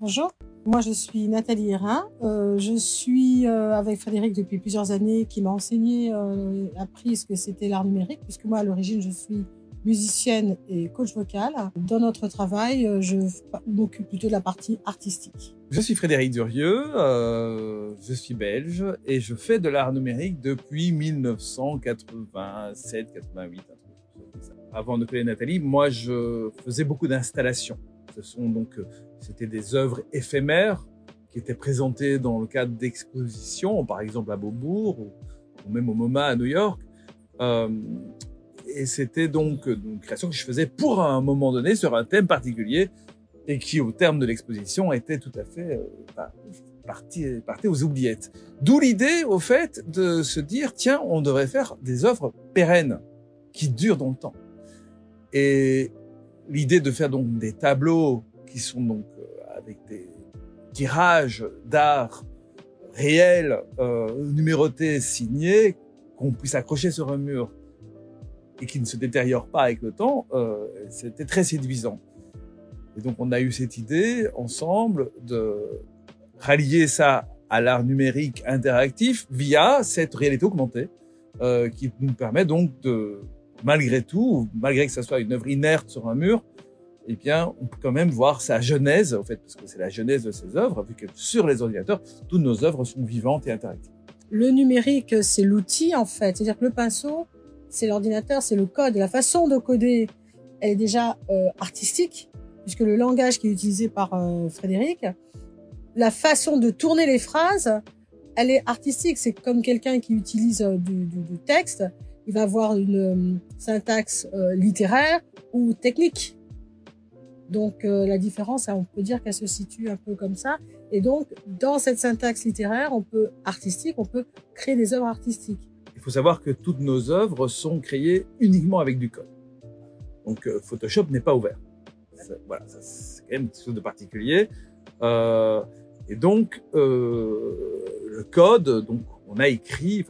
Bonjour, moi je suis Nathalie Hérin. Euh, je suis euh, avec Frédéric depuis plusieurs années qui m'a enseigné, euh, appris ce que c'était l'art numérique, puisque moi à l'origine je suis musicienne et coach vocal. Dans notre travail, euh, je m'occupe plutôt de la partie artistique. Je suis Frédéric Durieux, je suis belge et je fais de l'art numérique depuis 1987, 88. Avant de connaître Nathalie, moi je faisais beaucoup d'installations. Ce sont donc, euh, c'était des œuvres éphémères qui étaient présentées dans le cadre d'expositions, par exemple à Beaubourg ou, même au MoMA à New York. Euh, et c'était donc une création que je faisais pour un moment donné sur un thème particulier et qui, au terme de l'exposition, était tout à fait euh, bah, partie, partie aux oubliettes. D'où l'idée, au fait, de se dire, tiens, on devrait faire des œuvres pérennes qui durent dans le temps. Et l'idée de faire donc des tableaux qui sont donc euh, avec des tirages d'art réels, euh, numérotés, signés, qu'on puisse accrocher sur un mur et qui ne se détériore pas avec le temps, euh, c'était très séduisant. Et donc on a eu cette idée ensemble de rallier ça à l'art numérique interactif via cette réalité augmentée euh, qui nous permet donc de, malgré tout, malgré que ça soit une œuvre inerte sur un mur, eh bien, on peut quand même voir sa genèse, en fait, parce que c'est la genèse de ces œuvres, vu que sur les ordinateurs, toutes nos œuvres sont vivantes et interactives. Le numérique, c'est l'outil, en fait. C'est-à-dire que le pinceau, c'est l'ordinateur, c'est le code. La façon de coder, elle est déjà euh, artistique, puisque le langage qui est utilisé par euh, Frédéric, la façon de tourner les phrases, elle est artistique. C'est comme quelqu'un qui utilise euh, du, texte, il va avoir une euh, syntaxe euh, littéraire ou technique. Donc euh, la différence, on peut dire qu'elle se situe un peu comme ça. Et donc, dans cette syntaxe littéraire, on peut artistique, on peut créer des œuvres artistiques. Il faut savoir que toutes nos œuvres sont créées uniquement avec du code. Donc Photoshop n'est pas ouvert. Voilà, c'est quand même quelque chose de particulier. Et donc le code, donc on a écrit,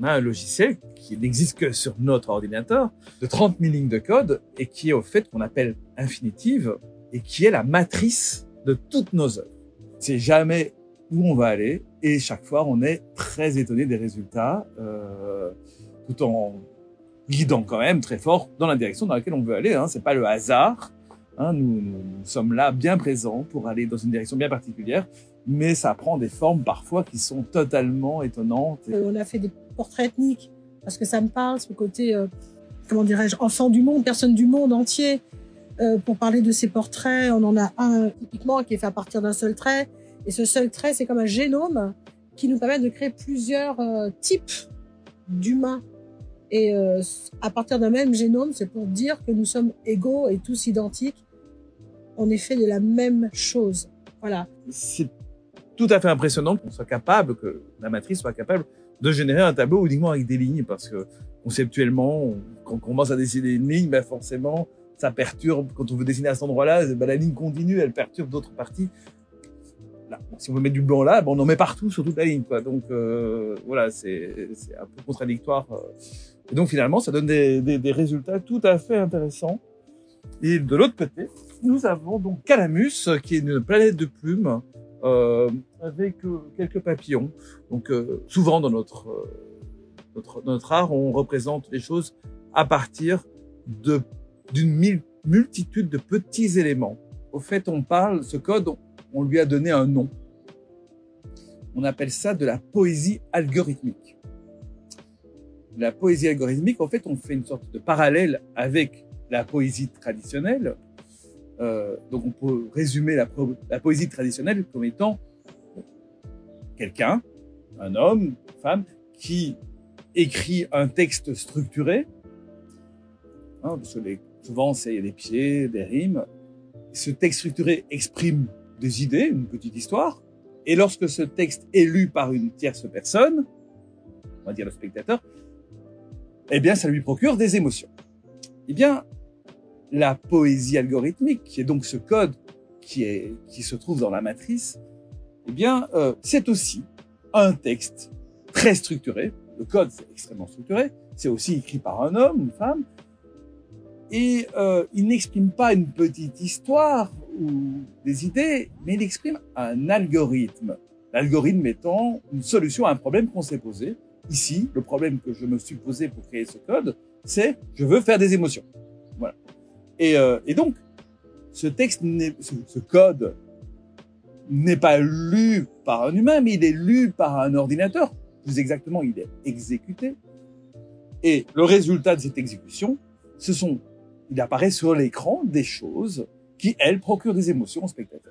on a un logiciel qui n'existe que sur notre ordinateur de 30 000 lignes de code et qui est au fait qu'on appelle Infinitive et qui est la matrice de toutes nos œuvres. C'est jamais où on va aller et chaque fois on est très étonné des résultats euh, tout en guidant quand même très fort dans la direction dans laquelle on veut aller. Hein. C'est pas le hasard. Hein. Nous, nous, nous, sommes là bien présents pour aller dans une direction bien particulière, mais ça prend des formes parfois qui sont totalement étonnantes. On a fait des portraits ethniques parce que ça me parle, ce côté, euh, comment dirais-je, enfant du monde, personne du monde entier. Euh, pour parler de ces portraits, on en a un typiquement qui est fait à partir d'un seul trait et ce seul trait, c'est comme un génome qui nous permet de créer plusieurs euh, types d'humains. Et à partir d'un même génome, c'est pour dire que nous sommes égaux et tous identiques. On est fait de la même chose. Voilà. C'est tout à fait impressionnant qu'on soit capable, que la matrice soit capable de générer un tableau uniquement avec des lignes, parce que conceptuellement, on, quand on commence à dessiner une ligne, ben forcément, ça perturbe. Quand on veut dessiner à cet endroit-là, ben la ligne continue, elle perturbe d'autres parties là, si on veut mettre du blanc là, ben on en met partout sur toute la ligne. Quoi. Donc euh, voilà, c'est un peu contradictoire. Et donc finalement, ça donne des, des, résultats tout à fait intéressants. Et de l'autre côté, nous avons donc Calamus, qui est une planète de plumes euh, avec euh, quelques papillons. Donc euh, souvent dans notre, notre, art, on représente les choses à partir d'une multitude de petits éléments. Au fait, on parle, ce code, on lui a donné un nom. On appelle ça de la poésie algorithmique. La poésie algorithmique, en fait, on fait une sorte de parallèle avec la poésie traditionnelle. Euh, donc, on peut résumer la, poésie traditionnelle comme étant quelqu'un, un homme, une femme, qui écrit un texte structuré. Hein, les, souvent, a des pieds, des rimes. Ce texte structuré exprime des idées, une petite histoire. Et lorsque ce texte est lu par une tierce personne, on va dire le spectateur, eh bien, ça lui procure des émotions. Eh bien, la poésie algorithmique, qui est donc ce code qui, se trouve dans la matrice, eh bien, euh, c'est aussi un texte très structuré. Le code, c'est extrêmement structuré. C'est aussi écrit par un homme, une femme. Et euh, il n'exprime pas une petite histoire ou des idées, mais il exprime un algorithme. L'algorithme étant une solution à un problème qu'on s'est posé. Ici, le problème que je me suis posé pour créer ce code, c'est je veux faire des émotions. Euh, et donc, ce texte, ce, ce code n'est pas lu par un humain, mais il est lu par un ordinateur. Plus exactement, il est exécuté. Et le résultat de cette exécution, ce sont, il apparaît sur l'écran des choses qui, elles, procurent des émotions au spectateur.